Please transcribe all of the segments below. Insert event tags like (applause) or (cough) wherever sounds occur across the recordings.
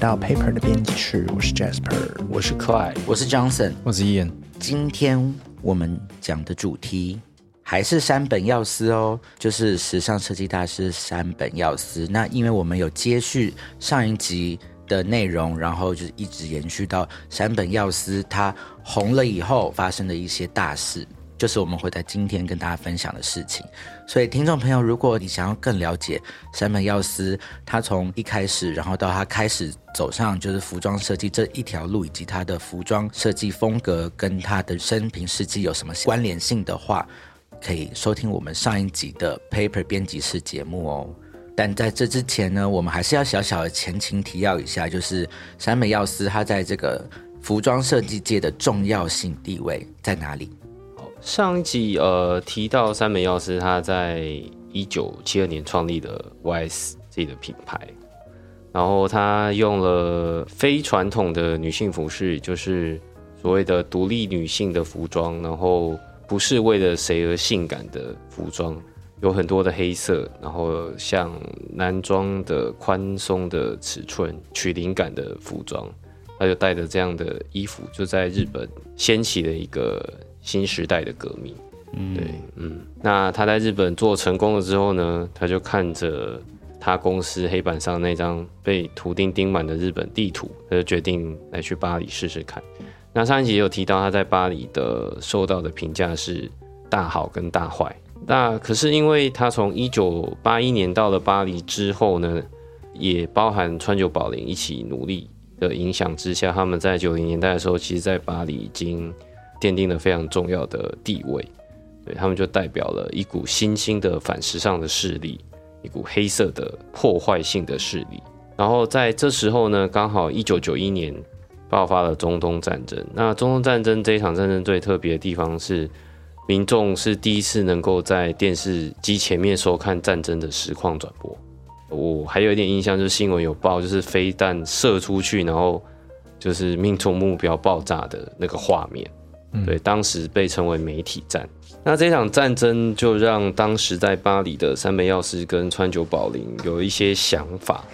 到 Paper 的编辑室，我是 Jasper，我是 Clyde，我是 Johnson，我是 Ian。今天我们讲的主题还是山本耀司哦，就是时尚设计大师山本耀司。那因为我们有接续上一集的内容，然后就是一直延续到山本耀司他红了以后发生的一些大事。就是我们会在今天跟大家分享的事情，所以听众朋友，如果你想要更了解山本耀司，他从一开始，然后到他开始走上就是服装设计这一条路，以及他的服装设计风格跟他的生平事迹有什么关联性的话，可以收听我们上一集的 Paper 编辑室节目哦。但在这之前呢，我们还是要小小的前情提要一下，就是山本耀司他在这个服装设计界的重要性地位在哪里？上一集呃提到三本耀司，他在一九七二年创立的 YS 自己的品牌，然后他用了非传统的女性服饰，就是所谓的独立女性的服装，然后不是为了谁而性感的服装，有很多的黑色，然后像男装的宽松的尺寸取灵感的服装，他就带着这样的衣服，就在日本掀起了一个。新时代的革命，嗯，对，嗯，那他在日本做成功了之后呢，他就看着他公司黑板上那张被图钉钉满的日本地图，他就决定来去巴黎试试看。那上一集也有提到他在巴黎的受到的评价是大好跟大坏。那可是因为他从一九八一年到了巴黎之后呢，也包含川久保玲一起努力的影响之下，他们在九零年代的时候，其实在巴黎已经。奠定了非常重要的地位，对他们就代表了一股新兴的反时尚的势力，一股黑色的破坏性的势力。然后在这时候呢，刚好一九九一年爆发了中东战争。那中东战争这一场战争最特别的地方是，民众是第一次能够在电视机前面收看战争的实况转播。我还有一点印象，就是新闻有报，就是飞弹射出去，然后就是命中目标爆炸的那个画面。对，当时被称为媒体战。那这场战争就让当时在巴黎的三本药师跟川久保玲有一些想法。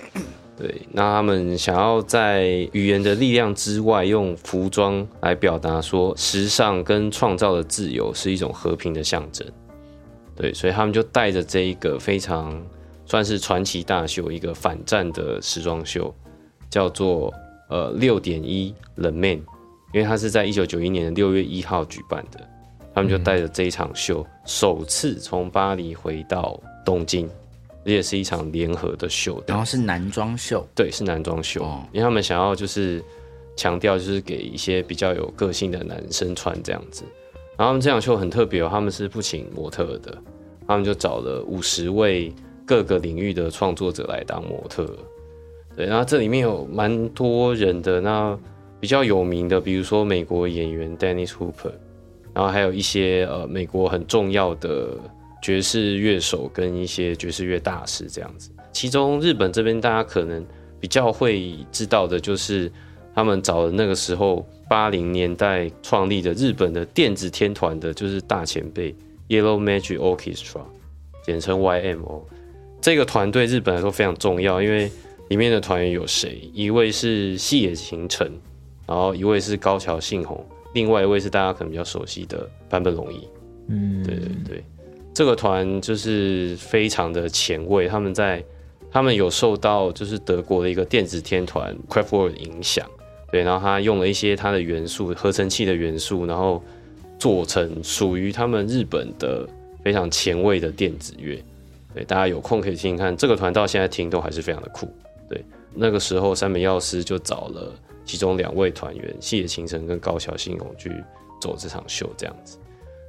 对，那他们想要在语言的力量之外，用服装来表达说，时尚跟创造的自由是一种和平的象征。对，所以他们就带着这一个非常算是传奇大秀，一个反战的时装秀，叫做呃六点一冷 man。因为他是在一九九一年的六月一号举办的，他们就带着这一场秀，首次从巴黎回到东京，这也是一场联合的秀。然后是男装秀，对，是男装秀，哦因为他们想要就是强调，就是给一些比较有个性的男生穿这样子。然后他们这场秀很特别哦，他们是不请模特的，他们就找了五十位各个领域的创作者来当模特。对，然后这里面有蛮多人的那。比较有名的，比如说美国演员 Dennis Hooper，然后还有一些呃美国很重要的爵士乐手跟一些爵士乐大师这样子。其中日本这边大家可能比较会知道的，就是他们找的那个时候八零年代创立的日本的电子天团的，就是大前辈 Yellow Magic Orchestra，简称 YMO。这个团队日本来说非常重要，因为里面的团员有谁？一位是细野晴臣。然后一位是高桥幸宏，另外一位是大家可能比较熟悉的坂本龙一。嗯，对对对，这个团就是非常的前卫，他们在他们有受到就是德国的一个电子天团 Craftwork 影响，对，然后他用了一些它的元素，合成器的元素，然后做成属于他们日本的非常前卫的电子乐。对，大家有空可以听听看，这个团到现在听都还是非常的酷。对，那个时候山本耀司就找了。其中两位团员细野晴臣跟高桥幸宏去走这场秀，这样子。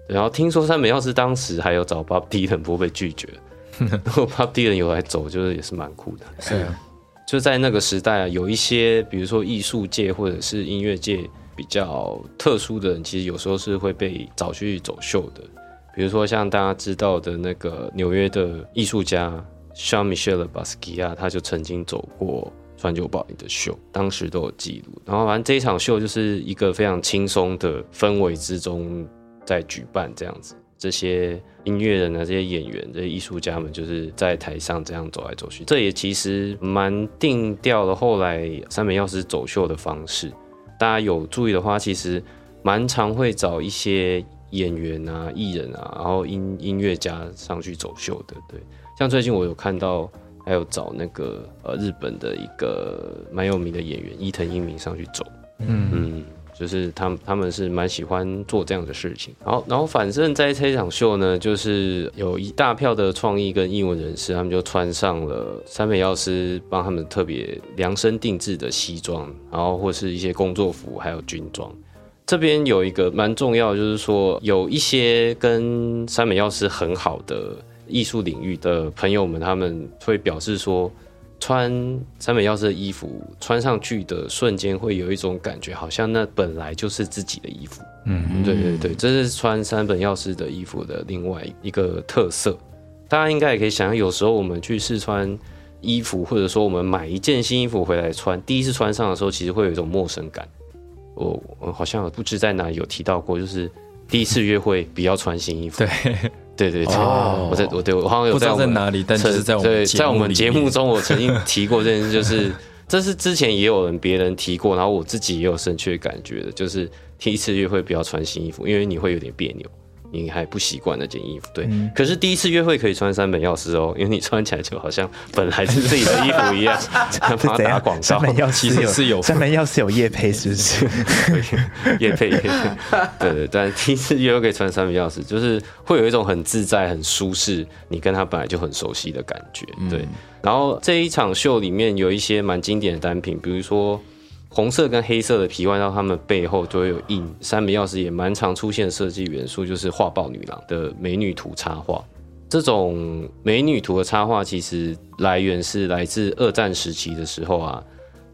然后听说山本要是当时还有找 Bob Dylan，不被拒绝。(laughs) 如果 Bob Dylan 有来走，就是也是蛮酷的。是啊，就在那个时代啊，有一些比如说艺术界或者是音乐界比较特殊的人，其实有时候是会被找去走秀的。比如说像大家知道的那个纽约的艺术家 Jean Michel Basquiat，他就曾经走过。川久保玲的秀，当时都有记录。然后反正这一场秀就是一个非常轻松的氛围之中在举办这样子。这些音乐人啊，这些演员、这些艺术家们，就是在台上这样走来走去。这也其实蛮定调了后来三本药师走秀的方式。大家有注意的话，其实蛮常会找一些演员啊、艺人啊，然后音音乐家上去走秀的。对，像最近我有看到，还有找那个呃日本的一个蛮有名的演员伊藤英明上去走。嗯嗯，就是他们他们是蛮喜欢做这样的事情。然后然后反正在这一场秀呢，就是有一大票的创意跟艺文人士，他们就穿上了三美药师帮他们特别量身定制的西装，然后或是一些工作服，还有军装。这边有一个蛮重要，就是说有一些跟三美药师很好的艺术领域的朋友们，他们会表示说，穿三本药师的衣服穿上去的瞬间，会有一种感觉，好像那本来就是自己的衣服。嗯，对对对，这是穿三本药师的衣服的另外一个特色。大家应该也可以想象，有时候我们去试穿衣服，或者说我们买一件新衣服回来穿，第一次穿上的时候，其实会有一种陌生感。我我好像不知在哪里有提到过，就是第一次约会比较穿新衣服。对，对对对，哦我在我对我好像有不知道在哪里，但就是在我们对，节在我们节目中，我曾经 (laughs) 提过这件事，就是 (laughs) 这是之前也有人别人提过，然后我自己也有深切感觉的，就是第一次约会不要穿新衣服，因为你会有点别扭。你还不习惯那件衣服，对。嗯可是第一次约会可以穿三本药师哦，因为你穿起来就好像本来是自己的衣服一样，(laughs) 打广？告。三门药师其实是有三本药师有叶配是不是？(laughs) 叶配也配，对对，但第一次约会可以穿三本钥匙，就是会有一种很自在、很舒适，你跟他本来就很熟悉的感觉。对，然后这一场秀里面有一些蛮经典的单品，比如说红色跟黑色的皮外套，它们背后都会有印三本钥匙，也蛮常出现设计元素，就是画报女郎的美女图插画。这种美女图的插画其实来源是来自二战时期的时候啊，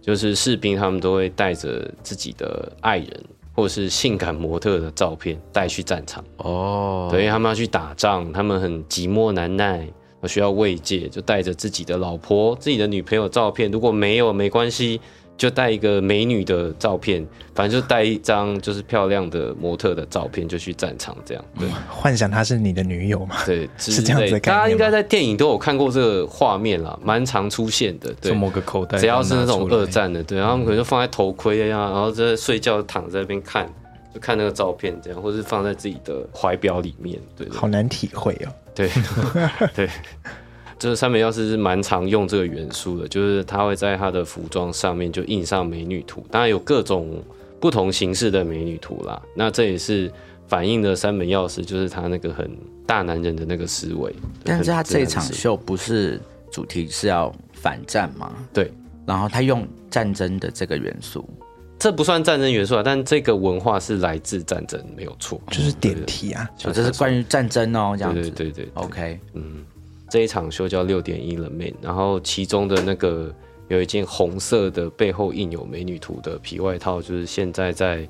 就是士兵他们都会带着自己的爱人或是性感模特的照片带去战场，哦，对，因为他们要去打仗，他们很寂寞难耐，需要慰藉，就带着自己的老婆、自己的女朋友照片，如果没有没关系。就带一个美女的照片，反正就带一张就是漂亮的模特的照片，就去战场这样。对幻想她是你的女友嘛？对，(laughs) 是这样子的大家应该在电影都有看过这个画面啦，蛮常出现的。对从，某个口袋，只要是那种二二，战的，对，然后他们可能就放在头盔啊，然后在睡觉躺在那边看，就看那个照片这样，或是放在自己的怀表里面，对对好难体会哦。对 (laughs) 对，就是三本药师是蛮常用这个元素的，就是他会在他的服装上面就印上美女图，当然有各种不同形式的美女图啦。那这也是反映了三本药师就是他那个很大男人的那个思维。但是他这一场，秀不是主题是要反战吗？对，然后他用战争的这个元素，这不算战争元素啊，但这个文化是来自战争，没有错。就是点题啊，哦这是关于战争哦，这样子。对对对对 OK，这一场秀叫六点一了 man，然后其中的那个有一件红色的背后印有美女图的皮外套，就是现在在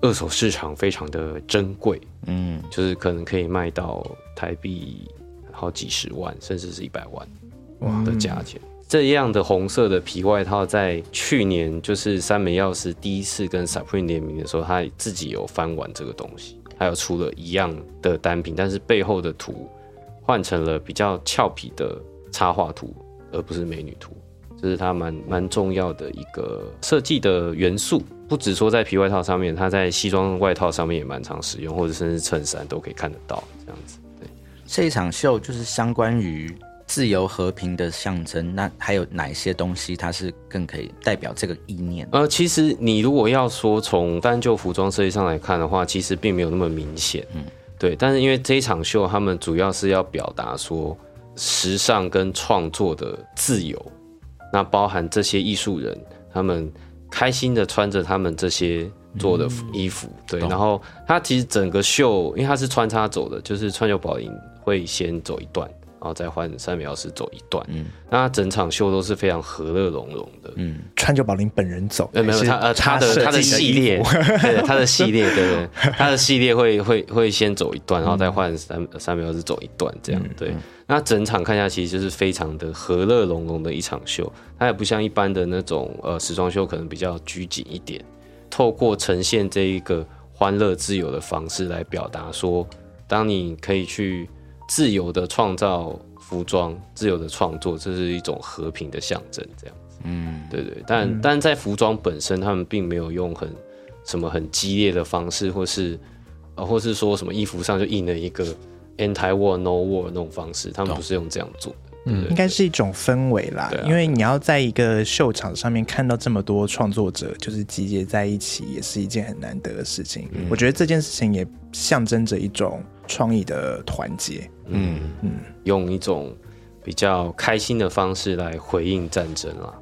二手市场非常的珍贵，嗯，就是可能可以卖到台币好几十万，甚至是一百万的价钱。这样的红色的皮外套，在去年就是三美药师第一次跟 Supreme 联名的时候，他自己有翻完这个东西，还有出了一样的单品，但是背后的图换成了比较俏皮的插画图，而不是美女图。这是它蛮蛮重要的一个设计的元素，不只说在皮外套上面，它在西装外套上面也蛮常使用，或者甚至衬衫都可以看得到这样子。对，这一场秀就是相关于自由和平的象征。那还有哪些东西它是更可以代表这个意念？呃，其实你如果要说从单就服装设计上来看的话，其实并没有那么明显。嗯，对。但是因为这一场秀，他们主要是要表达说时尚跟创作的自由，那包含这些艺术人他们开心的穿着他们这些做的衣服，对。然后他其实整个秀，因为他是穿插走的，就是川久保玲会先走一段。然后再换三美老师走一段，嗯，那他整场秀都是非常和乐融融的，嗯，川久保玲本人走，呃，没有他呃他的他的系列，(laughs) 他的系列，对对，他的系列会会会先走一段，然后再换三三秒是走一段这样，对。那整场看下去就是非常的和乐融融的一场秀，它也不像一般的那种呃时装秀，可能比较拘谨一点，透过呈现这一个欢乐自由的方式来表达说。当你可以去自由的创造服装，自由的创作，这是一种和平的象征，这样子。嗯，对对，但、但在服装本身，他们并没有用很什么很激烈的方式，或是呃，或是说什么衣服上就印了一个 anti war no war 那种方式，他们不是用这样做的。对对应该是一种氛围啦，因为你要在一个秀场上面看到这么多创作者就是集结在一起，也是一件很难得的事情。嗯。我觉得这件事情也象征着一种创意的团结。嗯嗯用一种比较开心的方式来回应战争啊。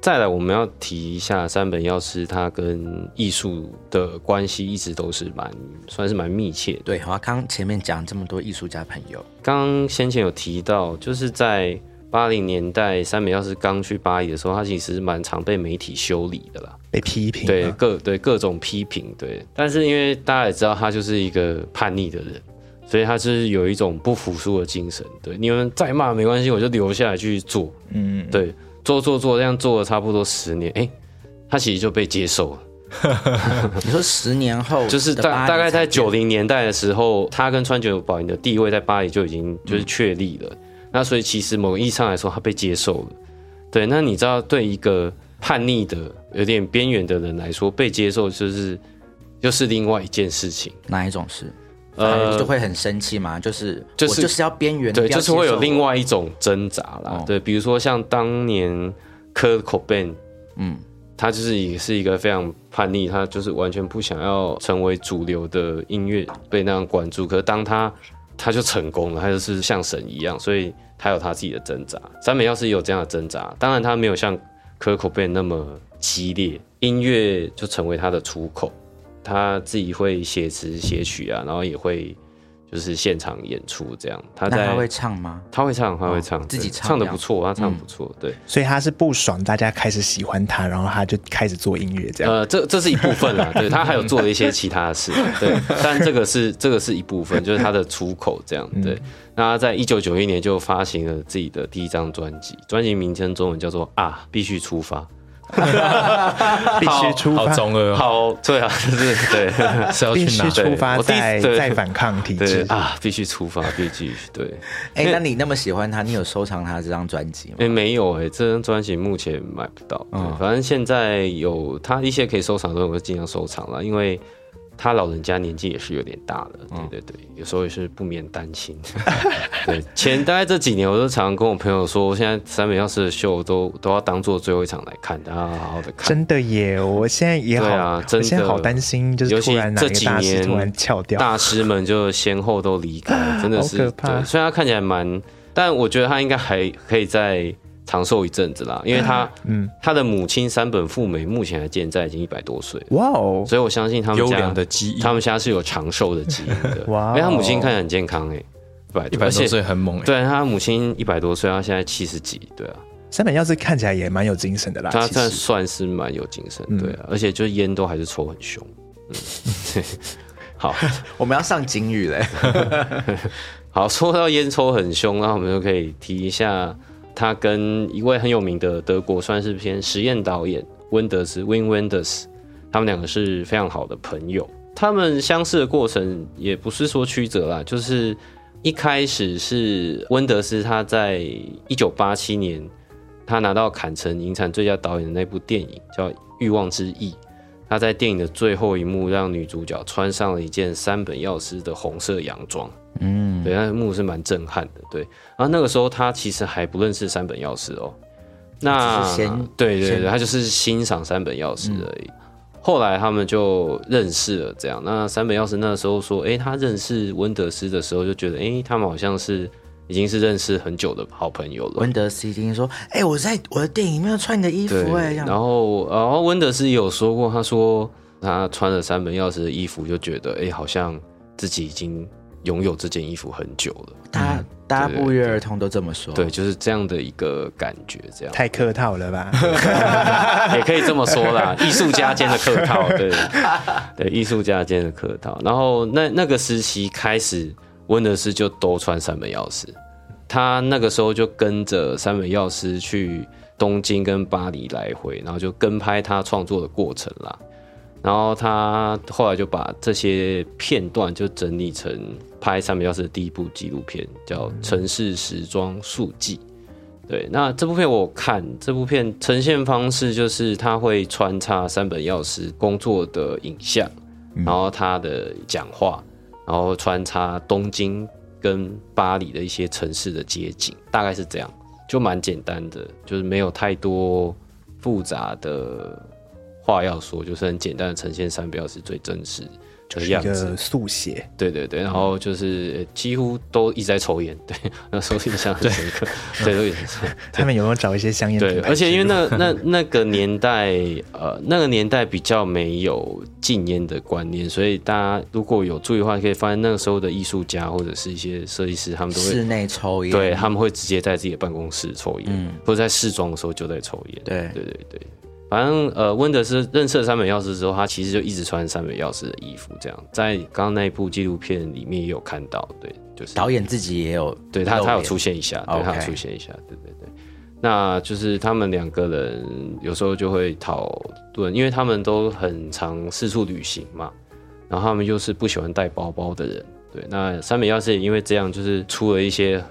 再来，我们要提一下山本耀司，他跟艺术的关系一直都是蛮算是蛮密切的。对，我刚前面讲这么多艺术家朋友，刚刚先前有提到，就是在八零年代，三美要是刚去巴黎的时候，他其实蛮常被媒体修理的啦。被批评，对各对各种批评，对，但是因为大家也知道他就是一个叛逆的人，所以他是有一种不服输的精神。对，你们再骂没关系，我就留下来继续做。嗯，对，做做做，这样做了差不多十年，哎，他其实就被接受了。(laughs) 你说十年后就是大大概在九零年代的时候，他跟川久保玲的地位在巴黎就已经就是确立了。那所以其实某个意义上来说，他被接受了。对，那你知道，对一个叛逆的、有点边缘的人来说，被接受就是又是另外一件事情。哪一种是？呃呃，就会很生气嘛，就是就是我就是要边缘，对，就是会有另外一种挣扎啦。哦对，比如说像当年科口 Ben，嗯他就是也是一个非常叛逆，他就是完全不想要成为主流的音乐被那样关注。可是当他他就成功了，他就是像神一样，所以他有他自己的挣扎。三美要是有这样的挣扎，当然他没有像可口 Ben 那么激烈，音乐就成为他的出口，他自己会写词写曲啊，然后也会就是现场演出这样。他在他会唱吗？他会唱，他会唱，哦自己唱唱的不错，他唱的不错，对。所以他是不爽，大家开始喜欢他，然后他就开始做音乐这样。呃，这这是一部分啦，对他还有做了一些其他的事，对，(laughs) 但这个是这个是一部分，就是他的出口这样，对。那他在一九九一年就发行了自己的第一张专辑，专辑名称中文叫做啊，必须出发，(laughs) 必须出好发，中二哦，好，对啊，就是对必 (laughs) 是要去哪须？出发，再再反抗体制。啊，必须出发，必须对。哎，那你那么喜欢他，你有收藏他这张专辑吗？哎、没有哎、这张专辑目前买不到。嗯反正现在有他一些可以收藏的东西，我会尽量收藏了，因为他老人家年纪也是有点大了。嗯对对对，有时候也是不免担心。(laughs) 对，前大概这几年，我都常常跟我朋友说，我现在三本耀司的秀都都要当做最后一场来看，大家好好的看。真的耶！我现在也好，对啊真的我现在好担心，就是突然哪这几个大师年突然翘掉。大师们就先后都离开，真的是好可怕对。虽然他看起来蛮，但我觉得他应该还可以再长寿一阵子啦，因为他，嗯。他的母亲三本富美目前还健在，已经一百多岁，哇哦，所以我相信他们优家良的基因，他们家是有长寿的基因的。哇哦。因为他母亲看起来很健康哎、一百一百多岁很猛哎，对他母亲一百多岁，他现在七十几，对啊，三本要是看起来也蛮有精神的啦。他算算是蛮有精神，对啊，而且就烟都还是抽很凶，嗯，好。我们要上警语嘞。(laughs) 好，说到烟抽很凶，那我们就可以提一下他跟一位很有名的德国算是偏实验导演温德斯 （Win Wenders），他们两个是非常好的朋友。他们相识的过程也不是说曲折啦，就是一开始是温德斯他在一九八七年，他拿到坎城影产最佳导演的那部电影叫《欲望之翼》。他在电影的最后一幕，让女主角穿上了一件山本耀司的红色洋装。嗯，对，那一幕是蛮震撼的。对，然后那个时候他其实还不认识山本耀司哦。那对对对，他就是欣赏山本耀司而已。后来他们就认识了，这样。那三本耀司那时候说，诶，他认识温德斯的时候，就觉得，诶，他们好像是已经是认识很久的好朋友了。温德斯一定说：“哎，我在我的电影里面穿你的衣服，哎。”然后然后温德斯有说过，他说他穿了三门钥匙的衣服，就觉得，诶，好像自己已经拥有这件衣服很久了。大家大家不约而同都这么说。对，就是这样的一个感觉，这样太客套了吧？也可以这么说啦，(laughs) 艺术家间的客套，对 (laughs) 对，艺术家间的客套。然后那那个时期开始，温德斯就都穿三本耀司，他那个时候就跟着三本药师去东京跟巴黎来回，然后就跟拍他创作的过程啦。然后他后来就把这些片段就整理成拍三本药师的第一部纪录片，叫《城市时装速记》。对，那这部片我看，这部片呈现方式就是他会穿插三本药师工作的影像，然后他的讲话，然后穿插东京跟巴黎的一些城市的街景，大概是这样，就蛮简单的，就是没有太多复杂的话要说，就是很简单的呈现三标是最真实的一样子。个。速写，对对对，然后就是呃几乎都一直在抽烟，对，(laughs) 那时候印象很深刻，对，都一直抽他们有没有找一些香烟对，而且因为那那那个年代，呃，那个年代比较没有禁烟的观念，所以大家如果有注意的话，可以发现那个时候的艺术家或者是一些设计师，他们都室会。内抽烟，对，他们会直接在自己的办公室抽烟，嗯。或者在试妆的时候就在抽烟。对。对对对，反正呃，温德斯认识了三本钥匙之后，他其实就一直穿三本钥匙的衣服，这样在刚刚那一部纪录片里面也有看到，对，就是导演自己也有对他他有出现一下，对他有出现一下，对对对。那就是他们两个人有时候就会讨论，因为他们都很常四处旅行嘛，然后他们又是不喜欢带包包的人，对。那三本钥匙也因为这样，就是出了一些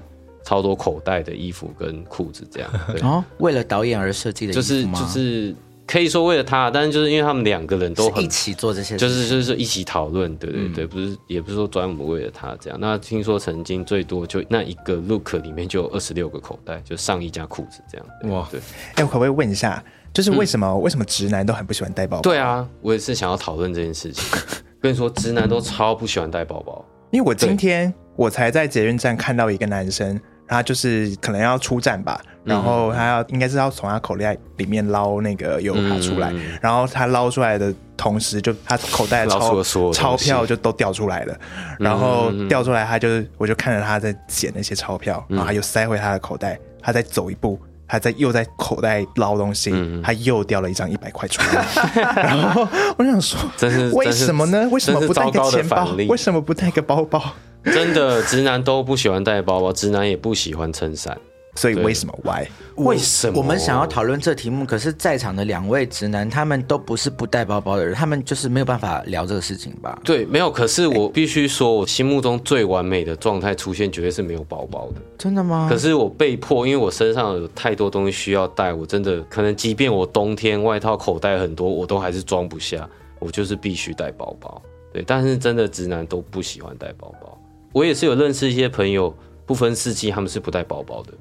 超多口袋的衣服跟裤子，这样，对，哦，为了导演而设计的衣服就是就是可以说为了他，但是就是因为他们两个人都很一起做这些事情，就是就是一起讨论，对对嗯对，不是也不是说专门为了他这样。那听说曾经最多就那一个 look 里面就有二十六个口袋，就上衣加裤子这样。哇对哎，我可不可以问一下，就是为什么、为什么直男都很不喜欢带包包？对，啊，我也是想要讨论这件事情。(laughs) 跟你说，直男都超不喜欢带包包。因为我今天我才在捷运站看到一个男生，他就是可能要出站吧，然后他要应该是要从他口袋里面捞那个油卡出来，嗯。然后他捞出来的同时，就他口袋的捞出钞了所有东西。钞票就都掉出来了，然后掉出来，他就我就看着他在捡那些钞票，然后他又塞回他的口袋，他再走一步。他在又在口袋捞东西，他又掉了一张一百块出来，(laughs) 然后我想说，这是为什么呢？为什么不带个钱包为什么不带个包包？(laughs) 真的，直男都不喜欢带包包，直男也不喜欢撑伞。对所以为什么 why？为什么？我们想要讨论这题目，可是在场的两位直男，他们都不是不带包包的人，他们就是没有办法聊这个事情吧？对，没有。可是我必须说，我心目中最完美的状态出现，绝对是没有包包的。真的吗？可是我被迫，因为我身上有太多东西需要带，我真的可能，即便我冬天外套口袋很多，我都还是装不下，我就是必须带包包。对，但是真的直男都不喜欢带包包。我也是有认识一些朋友，不分四季他们是不带包包的，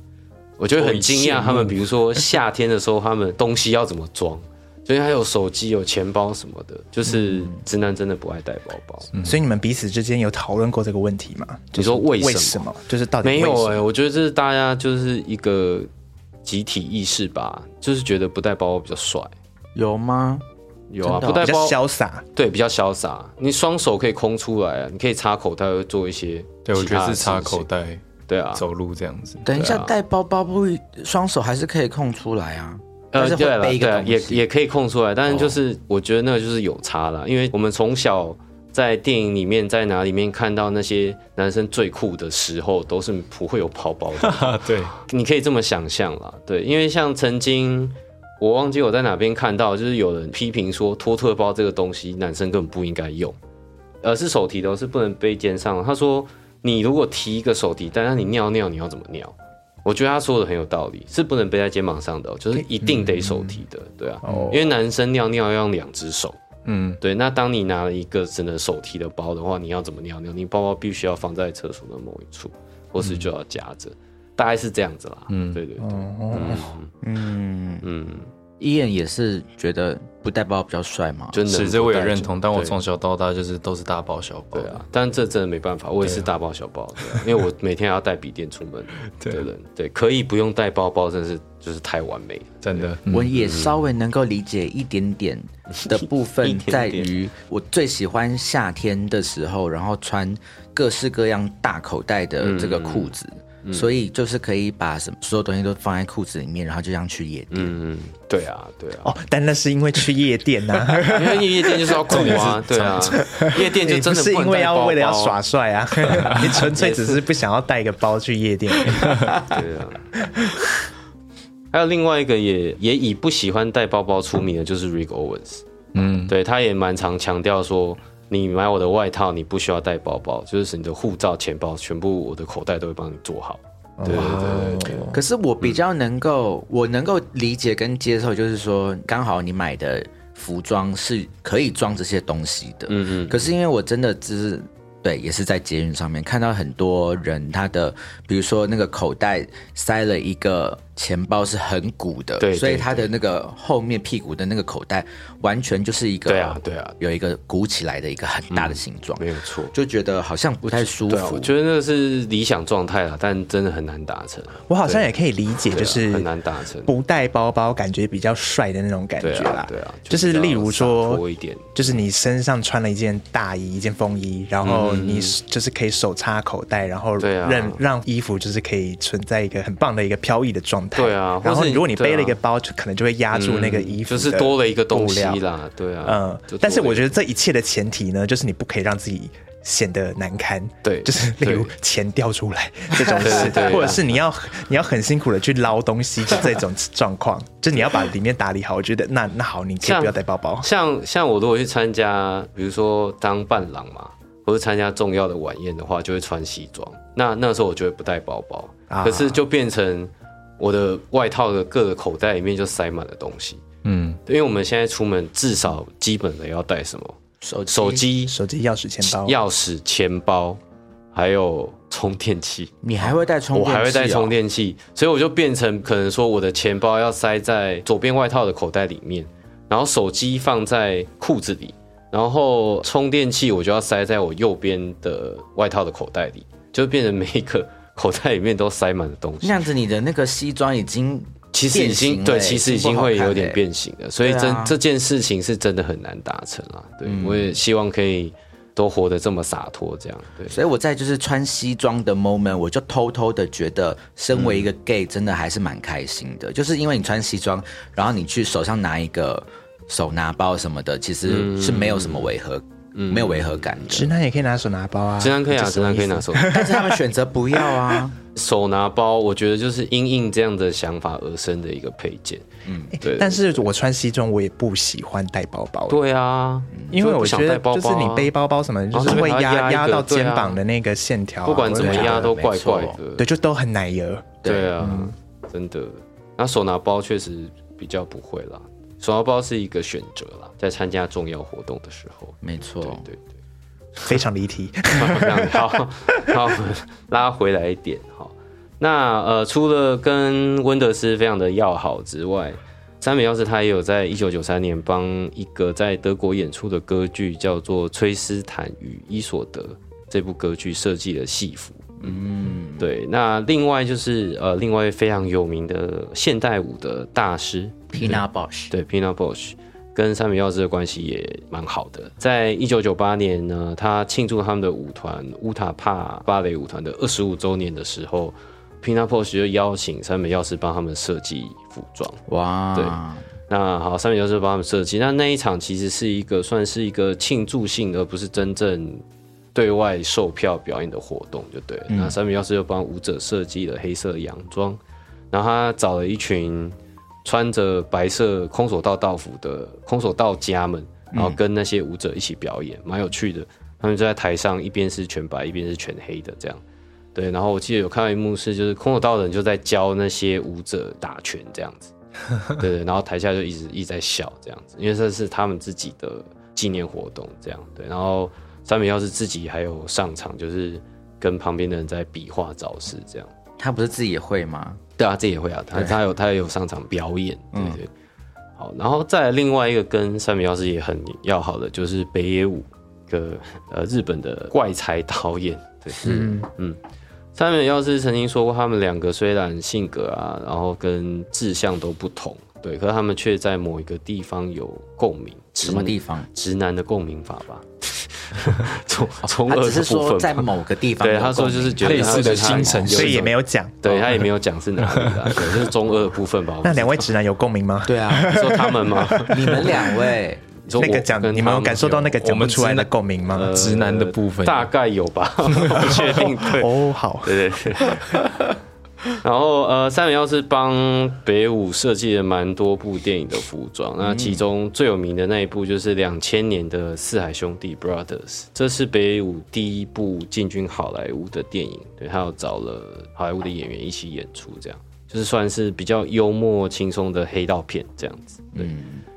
我就会很惊讶。他们比如说夏天的时候，他们东西要怎么装？(laughs) 所以还有手机、有钱包什么的，就是直男真的不爱带包包。所以你们彼此之间有讨论过这个问题吗？你说为什么？就是到底没有哎、我觉得这是大家就是一个集体意识吧，就是觉得不带包包比较帅。有吗？有啊，不带包潇洒，对比较潇洒，你双手可以空出来啊，你可以插口袋做一些对，我觉得是插口，袋对啊，走路这样子。等一下带包包不双手还是可以空出来啊？但呃，对了，对也也可以空出来，但是就是我觉得那个就是有差了，因为我们从小在电影里面在哪里面看到那些男生最酷的时候，都是不会有包包的，啊，(laughs) 对，你可以这么想象啦，对，因为像曾经我忘记我在哪边看到，就是有人批评说托特包这个东西男生根本不应该用，而，是手提的哦，是不能背肩上。他说你如果提一个手提袋，那你尿尿你要怎么尿？我觉得他说的很有道理，是不能背在肩膀上的哦、就是一定得手提的，对啊，因为男生尿尿要用两只手。嗯，对，那当你拿了一个只能手提的包的话，你要怎么尿？尿？你包包必须要放在厕所的某一处，或是就要夹着，大概是这样子啦。嗯，对对。对，嗯。嗯，嗯，伊恩也是觉得不带包比较帅嘛。真的是这我也认同。但我对从小到大就是都是大包小包。对啊，但这真的没办法，我也是大包小包，对啊，因为我每天要带笔电出门 (laughs) 的人，对，可以不用带包包，真是就是太完美了。真的。嗯我也稍微能够理解一点点的部分，(laughs) 在于我最喜欢夏天的时候，然后穿各式各样大口袋的这个裤子，所以就是可以把什么所有东西都放在裤子里面，然后就这样去夜店。嗯，对啊，对啊，哦，但那是因为去夜店呐、因为夜店就是要酷啊，对啊，(laughs) 夜店就真的是因为要为了要耍帅啊，你纯粹只是不想要带个包去夜店。(laughs) 对啊。还有另外一个也也以不喜欢带包包出名的，就是 Rick Owens。嗯，对，他也蛮常强调说，你买我的外套，你不需要带包包，就是你的护照、钱包全部我的口袋都会帮你做好。对对对对对，可是我比较能够，我能够理解跟接受，就是说，刚好你买的服装是可以装这些东西的。嗯嗯，可是因为我真的只是对，也是在捷运上面看到很多人，他的比如说那个口袋塞了一个钱包是很鼓的，对对所以他的那个后面屁股的那个口袋完全就是一个对啊对啊有一个鼓起来的一个很大的形状，没有错。就觉得好像不太舒服我。觉得那个是理想状态了，但真的很难达成。我好像也可以理解，就是很难达成。不带包包，感觉比较帅的那种感觉啦，。啊对啊，就是例如说洒脱一点，就是你身上穿了一件大衣、一件风衣，然后嗯你就是可以手插口袋，然后让让衣服就是可以存在一个很棒的一个飘逸的状态。对啊然后如果你背了一个包，就可能就会压住那个衣服、嗯就是多了一个东西。啦，对啊，嗯，但是我觉得得这一切的前提呢，就是你不可以让自己显得难堪。对就是例如对钱掉出来 (laughs) 这种事对对，或者是你要你要很辛苦的去捞东西，就这种状况，(laughs) 就你要把里面打理好。我觉得那那好，你可以不要带包包。像像我如果去参加，比如说当伴郎嘛，或者参加重要的晚宴的话，就会穿西装。那那时候我就会不带包包，啊可是就变成我的外套的各个口袋里面就塞满了东西。嗯，因为我们现在出门至少基本的要带什么？手机手，机、手机、钥匙、钱包，钥匙、钱包，还有充电器。你还会带充我电器、哦？还会带充电器，所以我就变成可能说我的钱包要塞在左边外套的口袋里面，然后手机放在裤子里，然后充电器我就要塞在我右边的外套的口袋里，就变成每一个口袋里面都塞满了东西那。样子，你的那个西装已经其实已经对，其实已经会有点变形了，所以这、对啊这件事情是真的很难达成啊。对、我也希望可以都活得这么洒脱，这样对。所以我在就是穿西装的 moment，我就偷偷的觉得，身为一个 gay，真的还是蛮开心的。就是因为你穿西装，然后你去手上拿一个手拿包什么的，其实是没有什么违和，没有违和感直的。男也可以拿手拿包啊，直男可以啊，直男可以拿手 (laughs) 但是他们选择不要啊。(laughs) 手拿包，我觉得就是因应这样的想法而生的一个配件。嗯，对。但是我穿西装，我也不喜欢带包包，对啊，因为我觉得就是你背包包什么，就是会压压压到肩膀的那个线条啊，不管怎么压都怪怪的。对，就都很奶油。对啊，真的。那手拿包确实比较不会啦，手拿包是一个选择啦，在参加重要活动的时候。没错，对对非常离题。(laughs) 好，好，我们拉回来一点哈。那呃，除了跟温德斯非常的要好之外，三美耀司他也有在一九九三年帮一个在德国演出的歌剧叫做《崔斯坦与伊索德》这部歌剧设计了戏服。嗯，对。那另外就是呃，另外非常有名的现代舞的大师 Pina Bosch，对 Pina Bosch 跟山本耀司的关系也蛮好的。在一九九八年呢，他庆祝他们的舞团乌塔帕芭蕾舞团的二十五周年的时候，Pina Bosch 就邀请三美耀司帮他们设计服装。哇，对那好，三美药师帮他们设计。那那一场其实是一个算是一个庆祝性，而不是真正对外售票表演的活动，就对了。那三美教授又帮舞者设计了黑色洋装，然后他找了一群穿着白色空手道道服的空手道家们，然后跟那些舞者一起表演，蛮有趣的。他们就在台上，一边是全白，一边是全黑的这样。对，然后我记得有看到一幕是，就是空手道的人就在教那些舞者打拳这样子。对 (laughs) 对，然后台下就一直一直在笑这样子，因为这是他们自己的纪念活动这样。对，然后三美耀是自己还有上场，就是跟旁边的人在比划招式这样。他不是自己也会吗？对啊，自己也会啊，他他有他也有上场表演，对对。好，然后再来另外一个跟三美耀司也很要好的，就是北野武，一个呃日本的怪才导演，对，嗯嗯，三美耀司曾经说过，他们两个虽然性格啊，然后跟志向都不同，对，可是他们却在某一个地方有共鸣。什么地方？直男的共鸣法吧，(laughs) 中中他二是说的部分吧。在某个地方对，他说就是觉得类似的他精神所以也没有，讲。对他也没有讲是哪里的，(laughs) 对，就是中二的部分吧。那两位直男有共鸣吗？对啊，(laughs) 你说他们吗？你们两位那个讲你们有感受到那个我们讲不出来的共鸣吗？呃直男的部分大概有吧，我不确定。对，哦，好，对对对。(laughs) 然后呃，三本耀是帮北舞设计了蛮多部电影的服装，那其中最有名的那一部就是两千年的《四海兄弟 Brothers》，这是北舞第一部进军好莱坞的电影，对，他有找了好莱坞的演员一起演出，这样就是算是比较幽默轻松的黑道片这样子。对，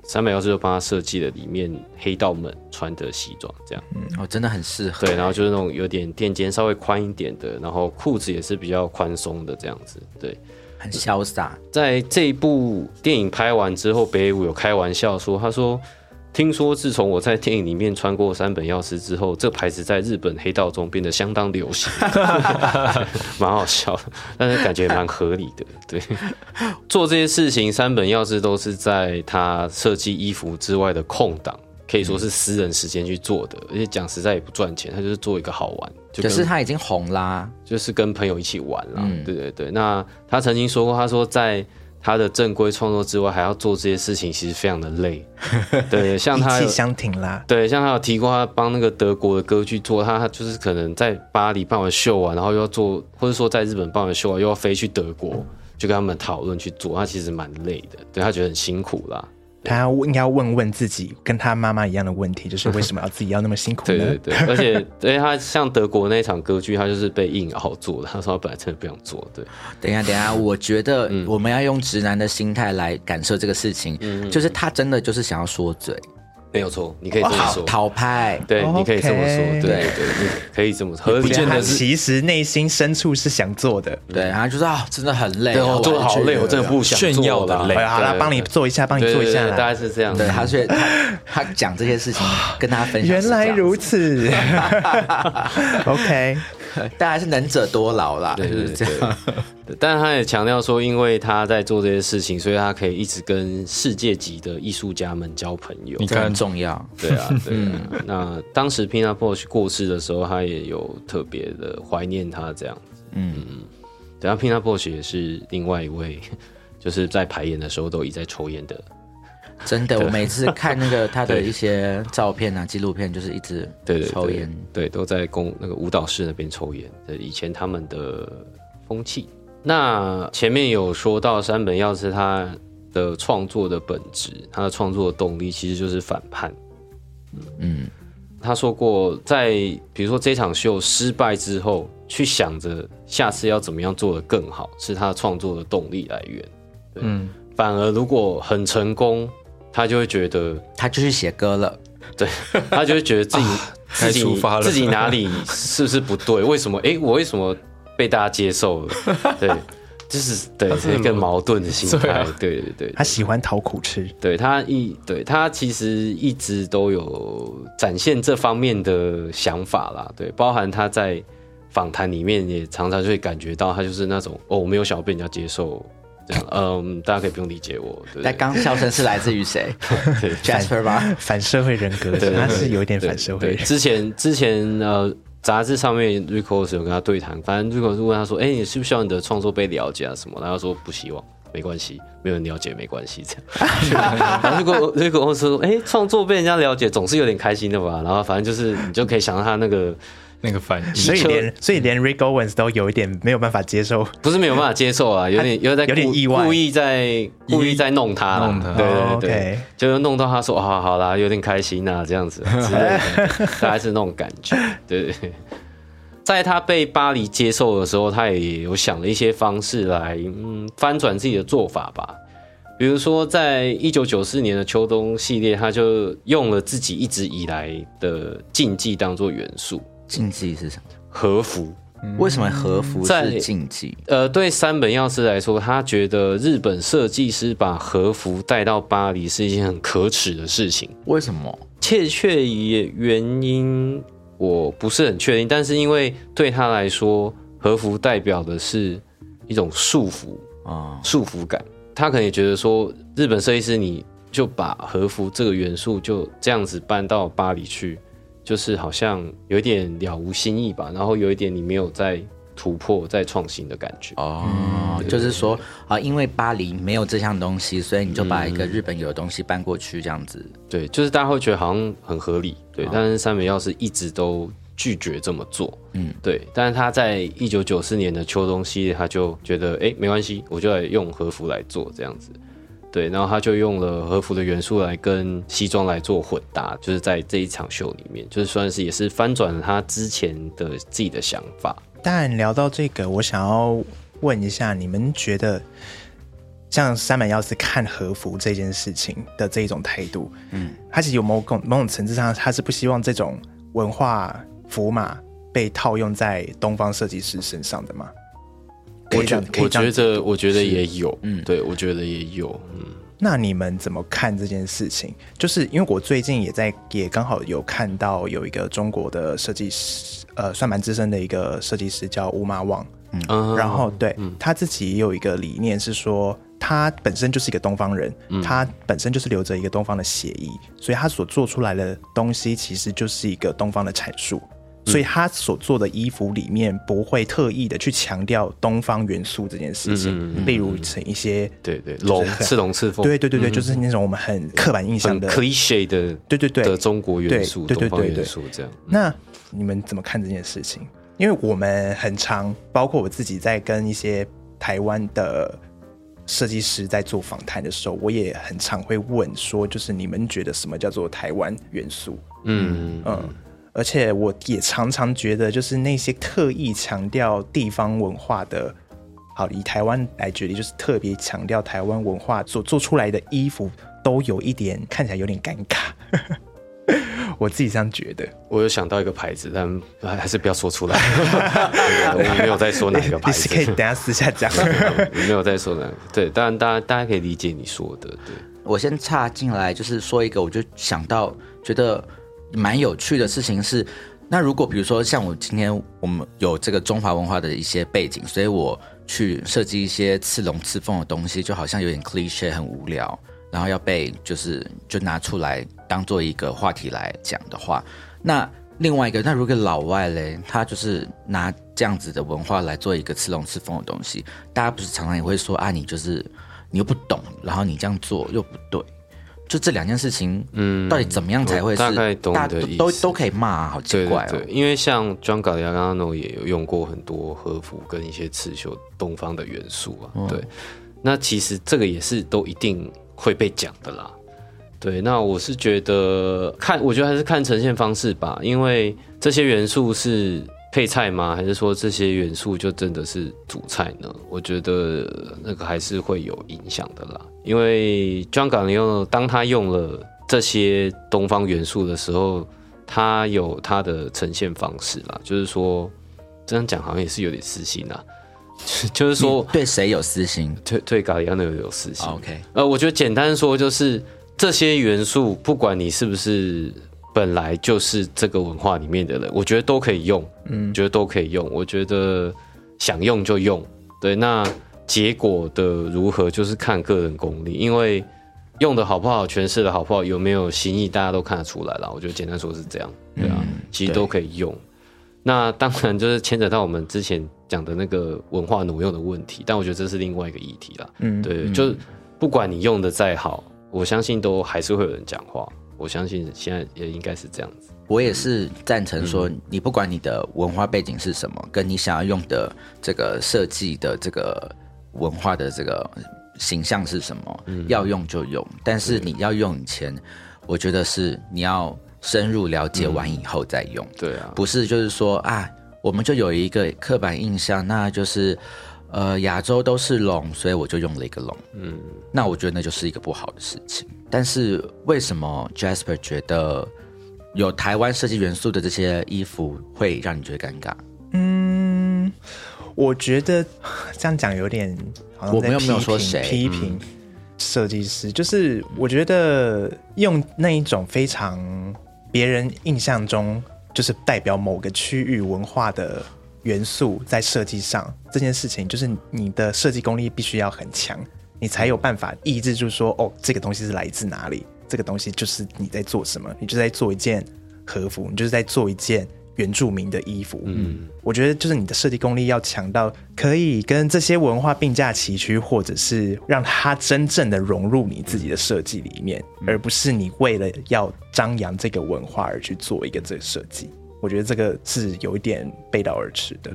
三百幺十六帮他设计了里面黑道们穿的西装，这样。哦，真的很适合。对，然后就是那种有点垫肩稍微宽一点的，然后裤子也是比较宽松的这样子。对，很潇洒。在这一部电影拍完之后，北舞有开玩笑说，他说。听说自从我在电影里面穿过三本钥匙之后，这牌子在日本黑道中变得相当流行，(laughs) 蛮好笑的，但是感觉蛮合理的。对，做这些事情，三本钥匙都是在他设计衣服之外的空档，可以说是私人时间去做的，而且讲实在也不赚钱，他就是做一个好玩。可是他已经红啦，就是跟朋友一起玩啦。对对对，那他曾经说过，他说在。他的正规创作之外，还要做这些事情，其实非常的累。(laughs) 对，像他一气相挺啦。对，像他有提过，他帮那个德国的歌剧做，他就是可能在巴黎办完秀完，然后又要做，或者说在日本办完秀完，又要飞去德国，就跟他们讨论去做，他其实蛮累的。对他觉得很辛苦啦。他应该要问问自己，跟他妈妈一样的问题，就是为什么要自己要那么辛苦呢？(laughs) 对对对，而且，因为他像德国那场歌剧，他就是被硬熬做的。他说他本来真的不想做。对，等一下，等一下，(laughs) 我觉得我们要用直男的心态来感受这个事情，就是他真的就是想要说嘴。没有错，你可以这么说。讨拍，对，你可以这么说。对对，你可以这么说。不见得其实内心深处是想做的。对，然后就说啊，真的很累，我做好累，我真的不想炫耀的累。好了，帮你做一下，帮你做一下。大概是这样。对，他是他他讲这些事情，跟大家分享。原来如此。(laughs) (laughs) OK。(laughs) 大概是能者多劳啦，就是这样。但他也强调说，因为他在做这些事情，所以他可以一直跟世界级的艺术家们交朋友，这很重要。对啊，对。(laughs) 那当时 Pina Bausch 过世的时候，他也有特别的怀念他这样子。嗯嗯。等下 Pina Bausch 也是另外一位，就是在排演的时候都一直在抽烟的。真的，我每次看那个他的一些照片啊、纪录片，就是一直 (laughs) 对对抽烟，对，都在公那个舞蹈室那边抽烟。这以前他们的风气。那前面有说到山本耀司他的创作的本质，他的创作的动力其实就是反叛。嗯，他说过，在比如说这场秀失败之后，去想着下次要怎么样做的更好，是他创作的动力来源。嗯，反而如果很成功。他就会觉得，他就是写歌了，对他就会觉得自己 (laughs) 自己自己哪里是不是不对？为什么？哎，我为什么被大家接受了？(laughs) 对，就是对一个矛盾的心态。对对对，他喜欢讨苦吃。对他一对他其实一直都有展现这方面的想法啦。对，包含他在访谈里面也常常就会感觉到，他就是那种哦，我没有想要被人家接受。这样，(laughs) 嗯，大家可以不用理解我。那刚笑声是来自于谁？(laughs) (laughs) Jasper 吗？反社会人格，他是有一点反社会。之前之前呃，杂志上面 Rico 有跟他对谈，反正 Rico 是问他说：“哎，你需不需要你的创作被了解啊？什么？”然后说不希望，没关系，没有人了解没关系。这样。然后如果 Rico 说：“哎，创作被人家了解，总是有点开心的吧？”然后反正就是你就可以想到他那个。那个反应，所以连所以连 Rick Owens 都有一点没有办法接受，不是没有办法接受啊，有点有点有点意外，故意在故意在弄他，弄他，对对对，就是弄到他说啊，好啦，有点开心啊，这样子。之类的，(laughs) 大概是那种感觉。对，在他被巴黎接受的时候，他也有想了一些方式来嗯翻转自己的做法吧，比如说在一九九四年的秋冬系列，他就用了自己一直以来的禁忌当做元素。禁忌是什么？和服？为什么和服是禁忌？呃，对三本药师来说，他觉得日本设计师把和服带到巴黎是一件很可耻的事情。为什么？确切原因我不是很确定，但是因为对他来说，和服代表的是一种束缚啊，束缚感。他可能也觉得说，日本设计师你就把和服这个元素就这样子搬到巴黎去。就是好像有一点了无新意吧，然后有一点你没有在突破、在创新的感觉哦。就是说啊，因为巴黎没有这项东西，所以你就把一个日本有的东西搬过去，这样子。对，就是大家会觉得好像很合理，对。但是三美耀是一直都拒绝这么做。嗯，对。但是他在一九九四年的秋冬系列，他就觉得哎没关系，我就来用和服来做这样子。对，然后他就用了和服的元素来跟西装来做混搭，就是在这一场秀里面，就是算是也是翻转了他之前的自己的想法。但聊到这个，我想要问一下，你们觉得像山本耀司看和服这件事情的这一种态度，嗯，他其实有某种某种层次上，他是不希望这种文化符码被套用在东方设计师身上的吗？我觉我觉得我觉得也有，嗯，对，我觉得也有，嗯。那你们怎么看这件事情？就是因为我最近也在，也刚好有看到有一个中国的设计师，呃，算蛮资深的一个设计师叫乌马旺，嗯，然后对他自己也有一个理念是说，他本身就是一个东方人，他本身就是留着一个东方的血裔，所以他所做出来的东西其实就是一个东方的阐述。所以他所做的衣服里面不会特意的去强调东方元素这件事情，例如成一些对对龙刺龙刺凤，对对对对，就是那种我们很刻板印象的 cliche 的对对对的中国元素，东方元素这样。那你们怎么看这件事情？因为我们很常，包括我自己在跟一些台湾的设计师在做访谈的时候，我也很常会问说，就是你们觉得什么叫做台湾元素？嗯嗯。而且我也常常觉得，就是那些特意强调地方文化的，好以台湾来举例，就是特别强调台湾文化所做出来的衣服，都有一点看起来有点尴尬。(laughs) 我自己这样觉得。我有想到一个牌子，但还是不要说出来。(laughs) (laughs) 我没有在说哪个牌子，可以等下私下讲。没有在说哪个。对，当然大家大家可以理解你说的。对我先插进来，就是说一个，我就想到觉得。蛮有趣的事情是，那如果比如说像我今天我们有这个中华文化的一些背景，所以我去设计一些刺龙刺凤的东西，就好像有点 cliche 很无聊，然后要被就是就拿出来当做一个话题来讲的话，那另外一个，那如果老外嘞，他就是拿这样子的文化来做一个刺龙刺凤的东西，大家不是常常也会说啊，你就是你又不懂，然后你这样做又不对。就这两件事情，嗯，到底怎么样才会是大概懂的意思？都都可以骂，好奇怪哦。因为像 John Galliano 也有用过很多和服跟一些刺绣东方的元素啊。对，那其实这个也是都一定会被讲的啦。对，那我是觉得看，我觉得还是看呈现方式吧。因为这些元素是配菜吗？还是说这些元素就真的是主菜呢？我觉得那个还是会有影响的啦。因为 John Galliano 当他用了这些东方元素的时候，他有他的呈现方式啦。就是说，这样讲好像也是有点私心啦。(laughs) 就是说，对谁有私心？对对，Galliano 有私心。OK，呃，我觉得简单说就是这些元素，不管你是不是本来就是这个文化里面的人，我觉得都可以用。嗯，觉得都可以用。我觉得想用就用。对，那。结果的如何，就是看个人功力，因为用的好不好，诠释的好不好，有没有新意，大家都看得出来了。我觉得简单说是这样，对啊，其实都可以用。那当然就是牵扯到我们之前讲的那个文化挪用的问题，但我觉得这是另外一个议题了。嗯，对，就是不管你用的再好，我相信都还是会有人讲话。我相信现在也应该是这样子。我也是赞成说，你不管你的文化背景是什么，跟你想要用的这个设计的这个。文化的这个形象是什么？要用就用，但是你要用以前，我觉得是你要深入了解完以后再用。对啊，不是就是说啊，我们就有一个刻板印象，那就是呃亚洲都是龙，所以我就用了一个龙。嗯，那我觉得那就是一个不好的事情。但是为什么 Jasper 觉得有台湾设计元素的这些衣服会让你觉得尴尬？嗯。我觉得这样讲有点，我们又没有说谁批评设计师，就是我觉得用那一种非常别人印象中就是代表某个区域文化的元素在设计上这件事情，就是你的设计功力必须要很强，你才有办法抑制住说哦，这个东西是来自哪里，这个东西就是你在做什么，你就在做一件和服，你就是在做一件。原住民的衣服，嗯，我觉得就是你的设计功力要强到可以跟这些文化并驾齐驱，或者是让它真正的融入你自己的设计里面，而不是你为了要张扬这个文化而去做一个这个设计。我觉得这个是有一点背道而驰的。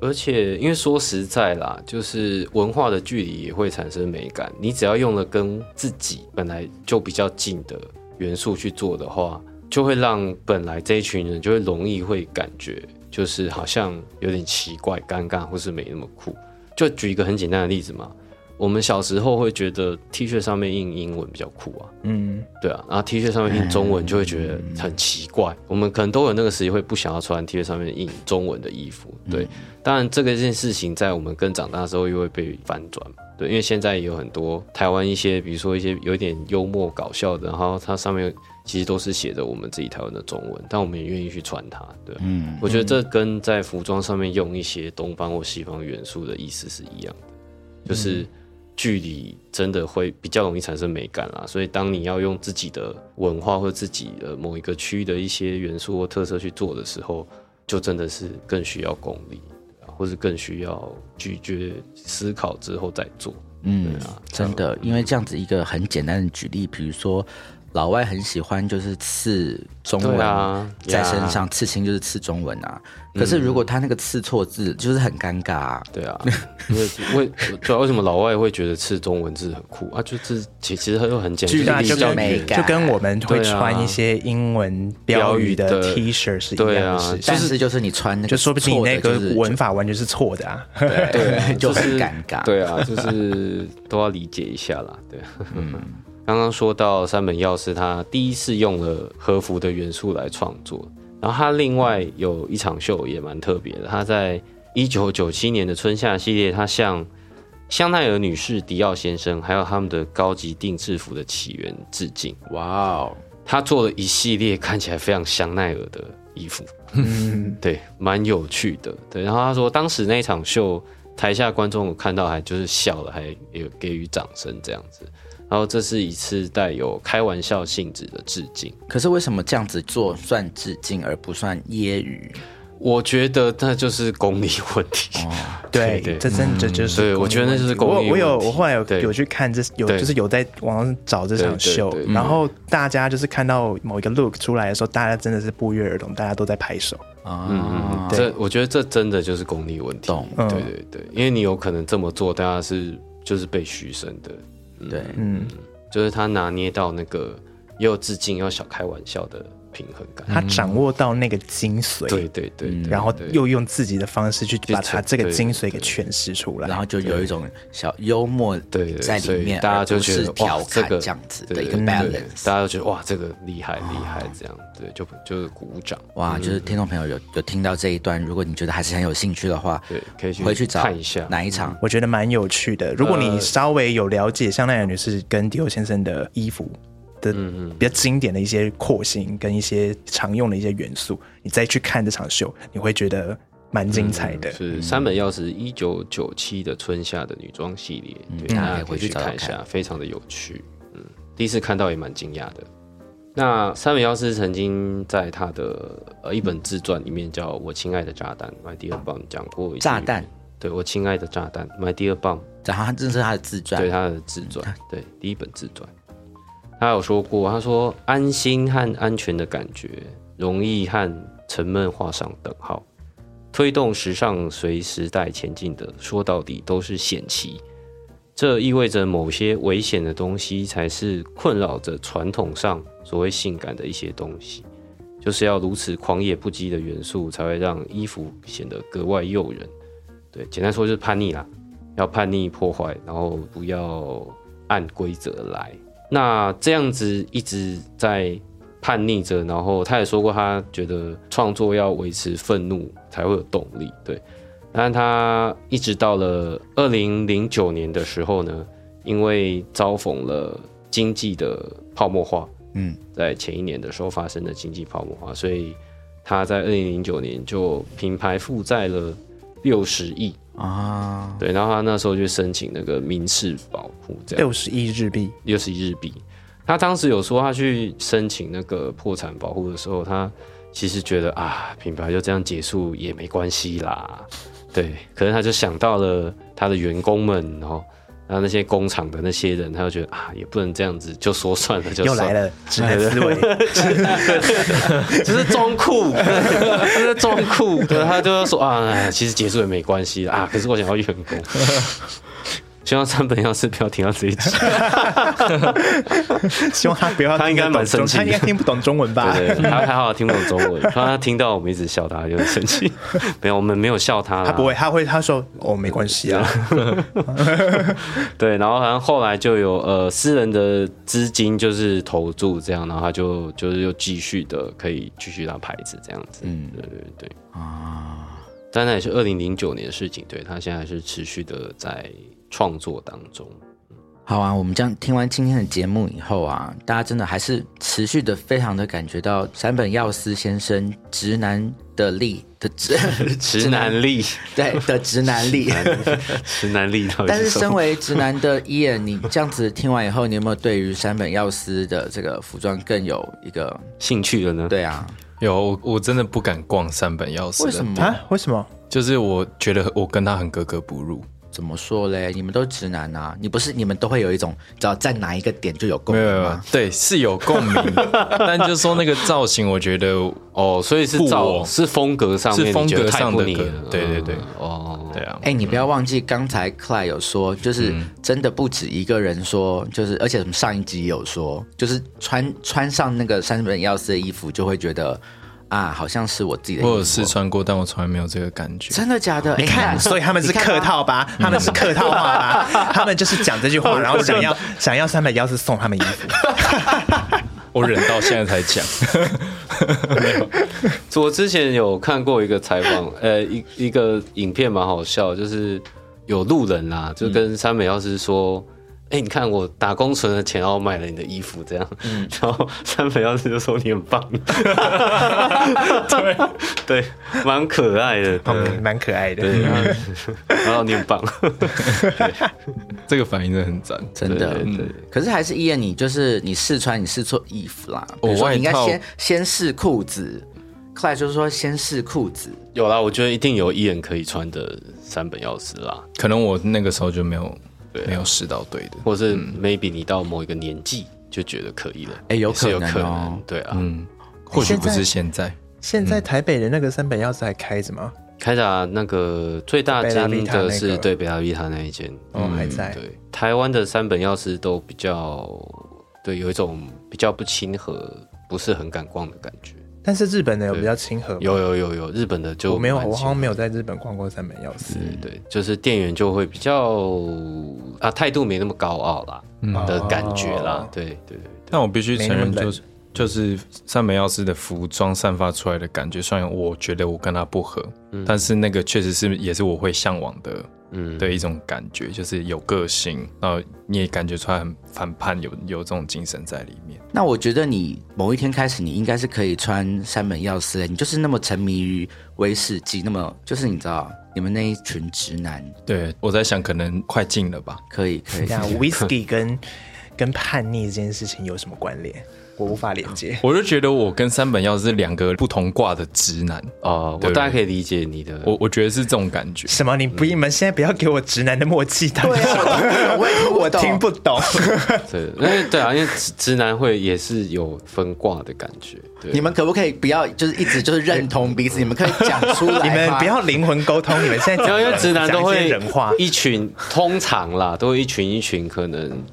而且，因为说实在啦，就是文化的距离也会产生美感。你只要用了跟自己本来就比较近的元素去做的话，就会让本来这一群人就会容易会感觉，就是好像有点奇怪、尴尬，或是没那么酷。就举一个很简单的例子嘛。我们小时候会觉得 T 恤上面印英文比较酷啊，嗯，对啊，然后 T 恤上面印中文就会觉得很奇怪。我们可能都有那个时期会不想要穿 T 恤上面印中文的衣服，对。当然，这个件事情在我们更长大的时候又会被反转，对，因为现在也有很多台湾一些，比如说一些有点幽默搞笑的，然后它上面其实都是写着我们自己台湾的中文，但我们也愿意去穿它，对。嗯，我觉得这跟在服装上面用一些东方或西方元素的意思是一样的，就是。距离真的会比较容易产生美感啦，所以当你要用自己的文化或自己的某一个区域的一些元素或特色去做的时候，就真的是更需要功力，或是更需要咀嚼思考之后再做。嗯，真的，因为这样子一个很简单的举例，比如说。老外很喜欢就是刺中文在身上，刺青就是刺中文啊。可是如果他那个刺错字，就是很尴尬。啊对啊，因为为主要为什么老外会觉得刺中文字很酷啊？就是其其实又很简单，就跟就跟我们会穿一些英文标语的 T 恤是一样的。但是就是你穿，就说不定你那个文法完全是错的啊。对，(laughs) 就是尴尬。对啊，就是都要理解一下啦。对，嗯。刚刚说到山本耀司，他第一次用了和服的元素来创作，然后他另外有一场秀也蛮特别的，他在一九九七年的春夏系列，他向香奈儿女士、迪奥先生，还有他们的高级定制服的起源致敬。哇哦，他做了一系列看起来非常香奈儿的衣服，(laughs) 对，蛮有趣的。对，然后他说，当时那场秀台下观众看到还就是笑了，还有给予掌声这样子。然后这是一次带有开玩笑性质的致敬。可是为什么这样子做算致敬而不算揶揄？我觉得那就是功力问题。哦，(laughs) 对，这真的就是。对，我觉得那就是功力。我我有我后来有有去看这有就是有在网上找这场秀，然后大家就是看到某一个 look 出来的时候，大家真的是不约而同，大家都在拍手。啊，这我觉得这真的就是功力问题。懂，对对对，因为你有可能这么做，大家是就是被嘘声的。对，嗯，就是他拿捏到那个又致敬又小开玩笑的。平衡感，他掌握到那个精髓，对对对，然后又用自己的方式去把他这个精髓给诠释出来，然后就有一种小幽默对在里面，大家就觉得哇，这个这样子的一个 balance，大家都觉得哇，这个厉害厉害，这样对，就就是鼓掌。哇，就是听众朋友有有听到这一段，如果你觉得还是很有兴趣的话，对，可以回去找看一下。哪一场，我觉得蛮有趣的。如果你稍微有了解香奈儿女士跟迪欧先生的衣服。的比较经典的一些廓形跟一些常用的一些元素，你再去看这场秀，你会觉得蛮精彩的。是山本耀司一九九七的春夏的女装系列，对大家可以去看一下，非常的有趣。嗯，第一次看到也蛮惊讶的。那山本耀司曾经在他的呃一本自传里面叫我亲爱的炸弹 My Dear Bomb 讲过炸弹，对我亲爱的炸弹 My Dear Bomb，然后这是他的自传，对他的自传，对第一本自传。他有说过，他说安心和安全的感觉，容易和沉闷画上等号。推动时尚随时代前进的，说到底都是险棋。这意味着某些危险的东西，才是困扰着传统上所谓性感的一些东西。就是要如此狂野不羁的元素，才会让衣服显得格外诱人。对，简单说就是叛逆啦，要叛逆破坏，然后不要按规则来。那这样子一直在叛逆着，然后他也说过，他觉得创作要维持愤怒才会有动力，对。但他一直到了二零零九年的时候呢，因为遭逢了经济的泡沫化，嗯，在前一年的时候发生的经济泡沫化，所以他在二零零九年就品牌负债了六十亿。啊，对，然后他那时候就申请那个民事保护，这样六十亿日币，六十亿日币。他当时有说，他去申请那个破产保护的时候，他其实觉得啊，品牌就这样结束也没关系啦。对，可能他就想到了他的员工们，然后然后那些工厂的那些人，他就觉得啊，也不能这样子，就说算了，就算又来了，(laughs) 直男思维。(laughs) 只是装酷，他是装酷，对，他就说啊，其实结束也没关系啊，可是我想要员工。希望三本要是不要听到这一集，(laughs) 希望他不要，他应该蛮生气，他应该听不懂中文吧？对，他还好听不懂中文，他听到我们一直笑他，就很生气。(laughs) 没有，我们没有笑他，他不会，他会他说哦，没关系啊。(laughs) 对，然后好像后来就有呃私人的资金就是投注这样，然后他就就是又继续的可以继续拿牌子这样子。嗯，对对对啊，但那也是二零零九年的事情，对他现在是持续的在。创作当中，好啊！我们这样听完今天的节目以后啊，大家真的还是持续的非常的感觉到山本耀司先生直男的力的 (laughs) 直直男力，对的直男力，直男力。但是身为直男的伊恩，你这样子听完以后，你有没有对于山本耀司的这个服装更有一个兴趣了呢？对啊，有，我真的不敢逛山本耀司，为什么啊？为什么？就是我觉得我跟他很格格不入。怎么说嘞？你们都直男啊？你不是你们都会有一种，只要在哪一个点就有共鸣吗？对，是有共鸣，(laughs) 但就是说那个造型，我觉得哦，所以是造是风格上是风格上的，对对对，哦，对啊。哎，你不要忘记刚才 Clay 有说，就是真的不止一个人说，就是而且什么上一集有说，就是穿穿上那个山本耀司的衣服，就会觉得。啊，好像是我自己的。我有试穿过，但我从来没有这个感觉。真的假的？你看，所以他们是客套吧？(laughs) 他们是客套话吧？他们就是讲这句话，然后想要想要三百幺是送他们衣服。(laughs) 我忍到现在才讲。(laughs) 没有，我之前有看过一个采访，呃，一一个影片蛮好笑，就是有路人啦，就跟三美幺是说。哎，你看我打工存的钱，然后买了你的衣服，这样，(laughs) 然后三本钥匙就说你很棒，(laughs) 对 (laughs) 对，蛮可爱的，蛮可爱的，对，然后你很棒，这个反应真的很赞，真的。对，可是还是依然你就是你试穿，你试错衣服啦。我说你应该先先试裤子，后来就是说先试裤子。有啦，我觉得一定有一人可以穿的三本钥匙啦。可能我那个时候就没有。没有试到对的，或是 maybe 你到某一个年纪就觉得可以了，哎，有可能，对啊，嗯，或许不是现在。现在台北的那个三本钥匙还开着吗？开着啊，那个最大间的是对北拉比塔那一间，哦，还在。对，台湾的三本钥匙都比较，对，有一种比较不亲和，不是很敢逛的感觉。但是日本的有比较亲和，有有有有日本的就我没有，我好像没有在日本逛过三本药师。对，就是店员就会比较啊态度没那么高傲啦嗯的感觉啦。对对对。但我必须承认，就是就是三本药师的服装散发出来的感觉，虽然我觉得我跟他不合，但是那个确实是也是我会向往的。嗯，的一种感觉就是有个性，然后你也感觉出来很反叛，有有这种精神在里面。那我觉得你某一天开始，你应该是可以穿山本耀司的。你就是那么沉迷于威士忌，那么就是你知道，你们那一群直男。对，我在想，可能快进了吧？可以，可以。那 whisky 跟跟叛逆这件事情有什么关联？我无法连接，(laughs) 我就觉得我跟三本耀是两个不同挂的直男哦，我大概可以理解你的，我我觉得是这种感觉。什么？你不，你们现在不要给我直男的默契，对啊，我 (laughs) 听不懂。(laughs) 对，因为对啊，因为直直男会也是有分挂的感觉。你们可不可以不要就是一直就是认同彼此？你们可以讲出来，你们不要灵魂沟通。你们现在因为直男都会人话，一群通常啦，都会一群一群可能。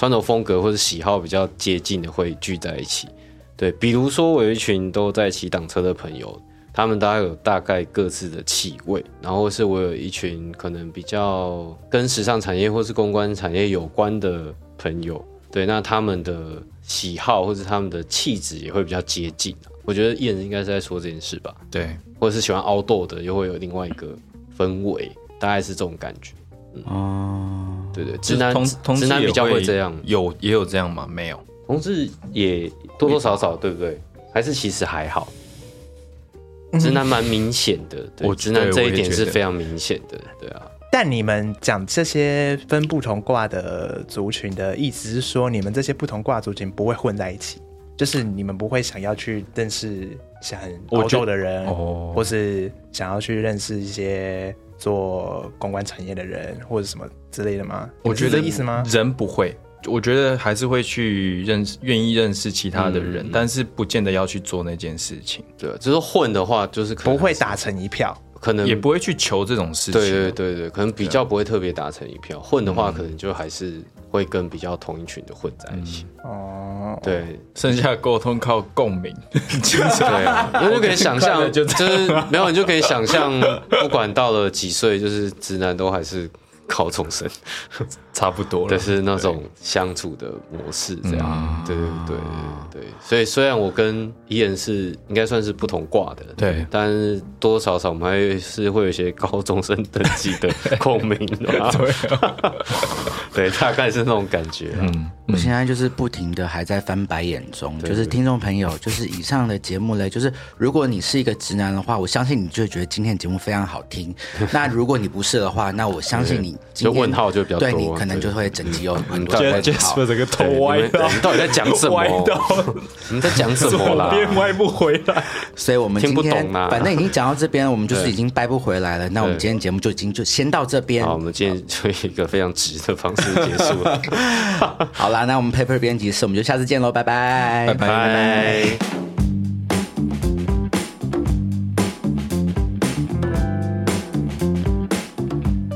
穿着风格或者喜好比较接近的会聚在一起，对，比如说我有一群都在骑挡车的朋友，他们大概有大概各自的气味，然后是我有一群可能比较跟时尚产业或是公关产业有关的朋友，对，那他们的喜好或者他们的气质也会比较接近。我觉得艺人应该是在说这件事吧，对，或者是喜欢凹豆的，又会有另外一个氛围，大概是这种感觉。哦，对对，直男直男比较会这样，有也有这样吗？没有，同志也多多少少，对不对？还是其实还好，直男蛮明显的，我直男这一点是非常明显的，对啊。但你们讲这些分不同卦的族群的意思是说，你们这些不同卦族群不会混在一起，就是你们不会想要去认识想欧洲的人，或是想要去认识一些做公关产业的人，或者什么之类的吗？我觉得意思吗？人不会，我觉得还是会去认识，愿意认识其他的人，但是不见得要去做那件事情。对，只是混的话，就是不会打成一票。可能也不会去求这种事情，对对对对，可能比较不会特别打成一票。混的话，可能就还是会跟比较同一群的混在一起。哦，对，剩下沟通靠共鸣，(laughs) 对啊，因为就可以想象，就是没有你就可以想象，不管到了几岁，就是直男都还是。靠重生，(laughs) 差不多了，就是那种相处的模式，这样，对对对对对。所以虽然我跟伊恩是应该算是不同挂的，对，但是多多少少我们还是会有一些高中生等级的共鸣，(laughs) 对，(laughs) 对，大概是那种感觉。嗯，我现在就是不停的还在翻白眼中，就是听众朋友，就是以上的节目嘞，就是如果你是一个直男的话，我相信你就会觉得今天节目非常好听。那如果你不是的话，那我相信你。就问号就比较多，对你可能就会整集有很多问号。整个头歪到，你到底在讲什么？你在讲什么啦？边歪不回来，所以我们今天反正已经讲到这边，我们就是已经掰不回来了。那我们今天节目就已经就先到这边。好，我们今天就以一个非常直的方式结束了。(laughs) 好啦，那我们 Paper 编辑室，我们就下次见喽，拜拜，拜拜。